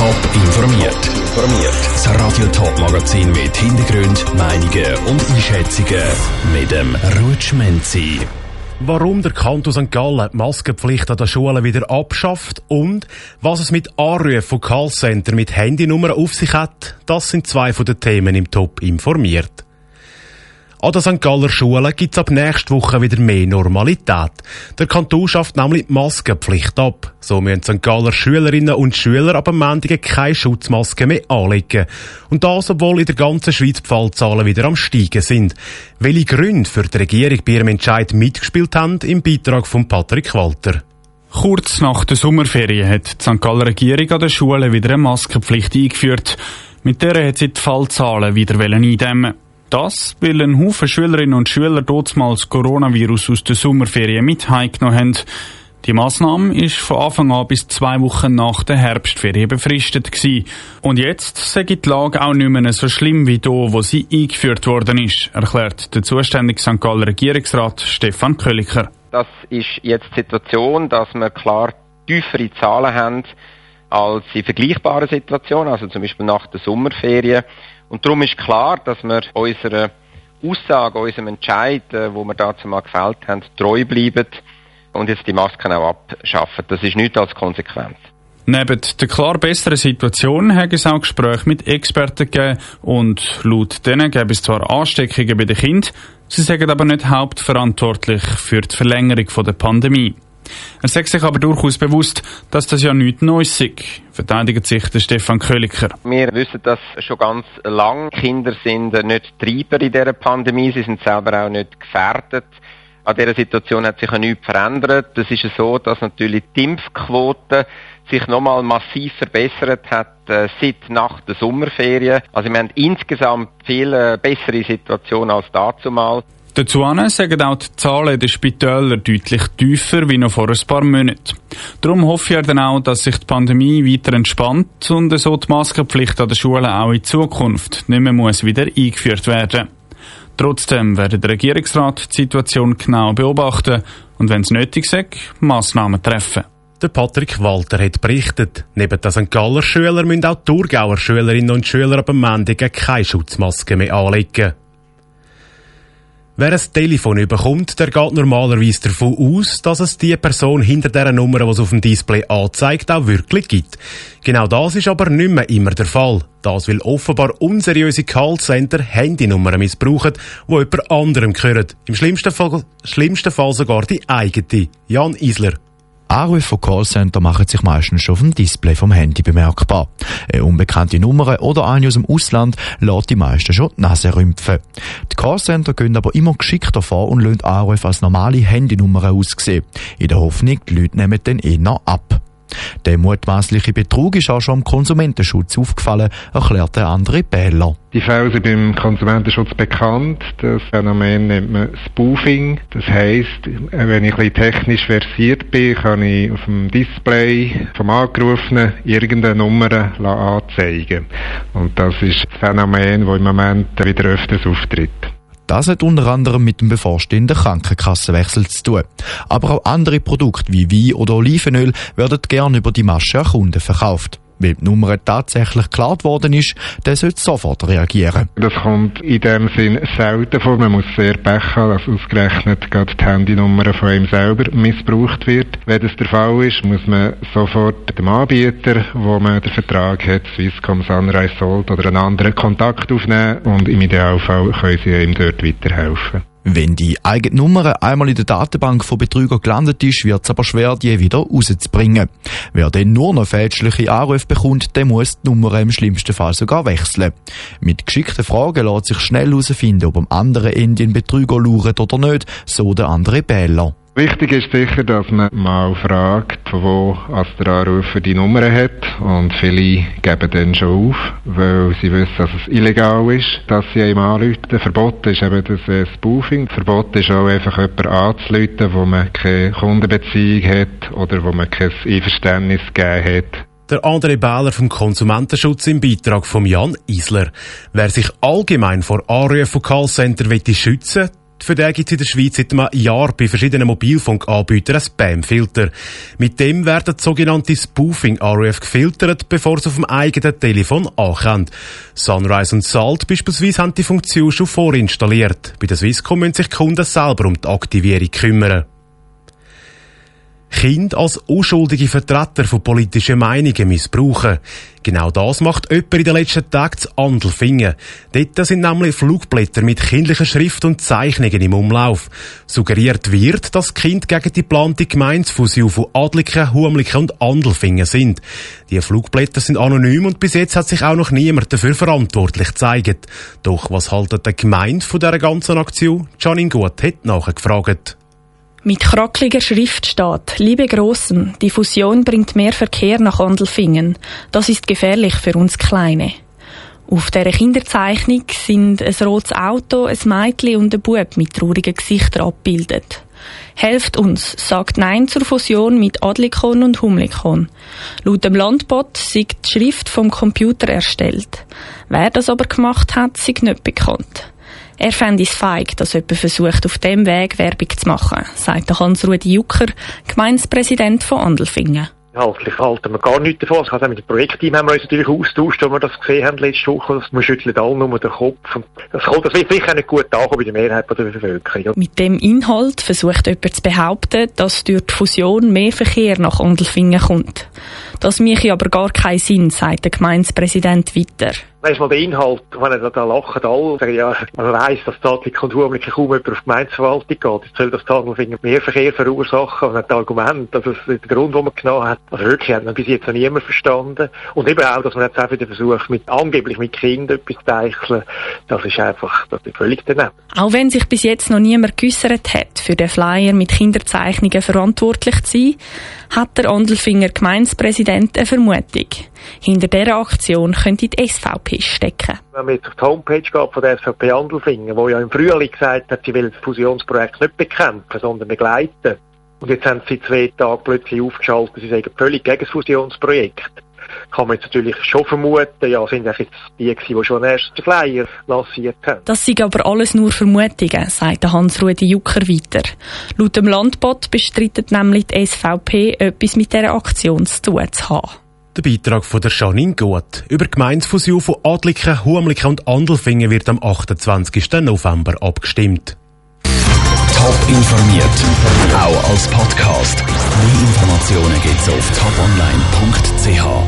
Top informiert. Informiert. Das Radio Top Magazin mit Hintergrund, Meinungen und Einschätzungen mit dem Rutschmenzi. Warum der Kanton St. Gallen die Maskenpflicht an den Schulen wieder abschafft und was es mit Anrufen von Callcenter mit Handynummern auf sich hat, das sind zwei von den Themen im Top informiert. An den St. Galler Schulen gibt es ab nächster Woche wieder mehr Normalität. Der Kanton schafft nämlich die Maskenpflicht ab. So müssen St. Galler Schülerinnen und Schüler ab am Montag keine Schutzmaske mehr anlegen. Und das, obwohl in der ganzen Schweiz die Fallzahlen wieder am Steigen sind. Welche Gründe für die Regierung bei ihrem Entscheid mitgespielt haben, im Beitrag von Patrick Walter. Kurz nach der Sommerferien hat die St. Galler Regierung an den Schulen wieder eine Maskenpflicht eingeführt. Mit der hat sie die Fallzahlen wieder eindämmen das, weil ein Haufen Schülerinnen und Schüler mal das Coronavirus aus der Sommerferien mit heimgenommen haben. Die Massnahme ist von Anfang an bis zwei Wochen nach der Herbstferien befristet gewesen. Und jetzt sei die Lage auch nicht mehr so schlimm wie da, wo sie eingeführt worden ist, erklärt der zuständige St. Galler Regierungsrat Stefan Kölliker. Das ist jetzt die Situation, dass wir klar tiefere Zahlen haben als in vergleichbaren Situationen, also zum Beispiel nach der Sommerferien. Und darum ist klar, dass wir unserer Aussage, unserem Entscheid, äh, wo wir dazu mal gefällt haben, treu bleiben und jetzt die Masken auch abschaffen. Das ist nichts als Konsequenz. Neben der klar besseren Situation haben es auch Gespräche mit Experten gegeben und laut denen gäbe es zwar Ansteckungen bei den Kindern, sie sagen aber nicht hauptverantwortlich für die Verlängerung der Pandemie. Er sagt sich aber durchaus bewusst, dass das ja nichts Neues ist, verteidigt sich der Stefan Köliker. Wir wissen das schon ganz lang. Kinder sind nicht Treiber in dieser Pandemie, sie sind selber auch nicht gefährdet. An dieser Situation hat sich ja nichts verändert. Es ist so, dass natürlich die Impfquote sich nochmal massiv verbessert hat äh, seit nach der Sommerferien. Also wir haben insgesamt viel äh, bessere Situation als dazu mal. Dazu sagen auch die Zahlen in den Spitälern deutlich tiefer wie noch vor ein paar Monaten. Darum hoffe ich dann auch, dass sich die Pandemie weiter entspannt und so die Maskenpflicht an den Schulen auch in Zukunft nicht mehr muss wieder eingeführt werden. Trotzdem werde der Regierungsrat die Situation genau beobachten und wenn es nötig ist, Massnahmen treffen. Der Patrick Walter hat berichtet, neben den St. Galler Schüler müssen auch Thurgauer Schülerinnen und Schüler ab dem Montag keine Schutzmaske mehr anlegen. Wer ein Telefon überkommt, der geht normalerweise davon aus, dass es die Person hinter der Nummer, die es auf dem Display anzeigt, auch wirklich gibt. Genau das ist aber nicht mehr immer der Fall. Das will offenbar unseriöse Callcenter Handynummern missbrauchen, die jemand anderem gehören. Im schlimmsten Fall, schlimmsten Fall sogar die eigene. Jan Isler. Anrufe von Callcenter machen sich meistens schon auf dem Display vom Handy bemerkbar. Eine unbekannte Nummer oder eine aus dem Ausland lässt die meisten schon die Nase rümpfen. Die Callcenter gehen aber immer geschickter vor und lassen Anrufe als normale Handynummern aussehen. In der Hoffnung, die Leute nehmen dann eher ab. Der mutmaßliche Betrug ist auch schon im Konsumentenschutz aufgefallen, erklärt der andere Bähler. Die Fälle sind beim Konsumentenschutz bekannt. Das Phänomen nennt man Spoofing. Das heisst, wenn ich ein technisch versiert bin, kann ich auf dem Display vom Angerufenen irgendeine Nummer anzeigen. Und das ist das Phänomen, das im Moment wieder öfters auftritt. Das hat unter anderem mit dem bevorstehenden Krankenkassenwechsel zu tun. Aber auch andere Produkte wie Wein oder Olivenöl werden gern über die Masche an Kunden verkauft. Weil die Nummer tatsächlich geklärt worden ist, der sollte sofort reagieren. Das kommt in dem Sinn selten vor. Man muss sehr Pech haben, dass ausgerechnet gerade die Handynummer von ihm selber missbraucht wird. Wenn das der Fall ist, muss man sofort dem Anbieter, wo man den Vertrag hat, Swisscom, Sunrise, Salt oder einen anderen Kontakt aufnehmen und im Idealfall können sie ihm dort weiterhelfen. Wenn die eigene Nummer einmal in der Datenbank von Betrüger gelandet ist, wird es aber schwer, die wieder rauszubringen. Wer dann nur noch fälschliche Anrufe bekommt, der muss die Nummer im schlimmsten Fall sogar wechseln. Mit geschickten Fragen lässt sich schnell herausfinden, ob am anderen Ende ein Betrüger lauert oder nicht, so der andere Bähler. Wichtig ist sicher, dass man mal fragt, von wo als der Anrufer die Nummer hat. Und viele geben dann schon auf, weil sie wissen, dass es illegal ist, dass sie einem anrufen. Verboten ist eben das äh, Spoofing. Verboten ist auch einfach jemanden anzurufen, wo man keine Kundenbeziehung hat oder wo man kein Einverständnis gegeben hat. Der André Bähler vom Konsumentenschutz im Beitrag von Jan Isler. Wer sich allgemein vor Anrufen von Callcenter schützen Für den gibt es in der Schweiz seit einem Jahr bei verschiedenen Mobilfunkanbietern ein Spam-Filter. Mit dem werden sogenannte Spoofing-RF gefiltert, bevor sie auf dem eigenen Telefon ankommen. Sunrise und Salt beispielsweise haben die Funktion schon vorinstalliert. Bei der Swisscom müssen sich die Kunden selber um die Aktivierung kümmern. Kind als unschuldige Vertreter von politischen Meinungen missbrauchen. Genau das macht jemand in den letzten Tagen zu Andelfingen. Dort sind nämlich Flugblätter mit kindlicher Schrift und Zeichnungen im Umlauf. Suggeriert wird, dass Kind gegen die geplante Gemeinsfusion von Adliken, Humliken und Andelfingen sind. Die Flugblätter sind anonym und bis jetzt hat sich auch noch niemand dafür verantwortlich gezeigt. Doch was haltet der Gemeinde von dieser ganzen Aktion? Janine Gut hat nachgefragt. Mit krackliger Schrift steht, liebe Grossen, die Fusion bringt mehr Verkehr nach Andelfingen. Das ist gefährlich für uns Kleine. Auf dieser Kinderzeichnung sind ein rotes Auto, ein Mädchen und ein Bub mit traurigen Gesichtern abgebildet. Helft uns, sagt Nein zur Fusion mit Adlikon und Humlikon. Laut dem Landbot ist die Schrift vom Computer erstellt. Wer das aber gemacht hat, ist nicht bekannt. Er fände es feig, dass jemand versucht, auf dem Weg Werbung zu machen, sagt Hans-Rudi Jucker, Gemeindepräsident von Andelfingen. Inhaltlich halten wir gar nichts davon. Also mit dem Projektteam haben wir uns natürlich austauscht, als wir das gesehen haben letzte Woche. Das, man schüttelt alle nur den Kopf. Das, kommt, das wird sicher nicht gut ankommen bei der Mehrheit der Bevölkerung. Mit dem Inhalt versucht jemand zu behaupten, dass durch die Fusion mehr Verkehr nach Andelfingen kommt. Das mache aber gar keinen Sinn, sagt der Gemeindepräsident weiter. Weißt mal, der Inhalt, wenn er da lachen alle, sagen, ja, man weiss, dass und Humlik kaum jemand auf die Gemeindeverwaltung geht. Jetzt soll das Tadelfinger mehr Verkehr verursachen und das Argument, also das ist der Grund, den man genommen hat, also wirklich hat man bis jetzt noch niemand verstanden. Und eben auch, dass man jetzt auch wieder versucht, mit, angeblich mit Kindern etwas zu teicheln, das ist einfach, das ist völlig daneben. Auch wenn sich bis jetzt noch niemand geäussert hat, für den Flyer mit Kinderzeichnungen verantwortlich zu sein, hat der Andelfinger Gemeindepräsident eine Vermutung. Hinter dieser Aktion könnte die SVP stecken. Wenn man jetzt auf die Homepage geht von der SVP Andelfingen, wo ja im Frühling gesagt hat, sie will das Fusionsprojekt nicht bekämpfen, sondern begleiten. Und jetzt haben sie zwei Tage plötzlich aufgeschaltet, sie sagen völlig gegen das Fusionsprojekt. Kann man jetzt natürlich schon vermuten, ja, sind jetzt die die schon den ersten Flyer lanciert haben. Das sind aber alles nur Vermutungen, sagt Hans-Rudi Jucker weiter. Laut dem Landbot bestreitet nämlich die SVP, etwas mit dieser Aktion zu tun zu haben. Der Beitrag von der Janine Gut. Über die Gemeinsfusion von Adliken, Humliken und Andelfingen wird am 28. November abgestimmt. Top informiert, auch als Podcast. Mehr Informationen gibt's auf toponline.ch.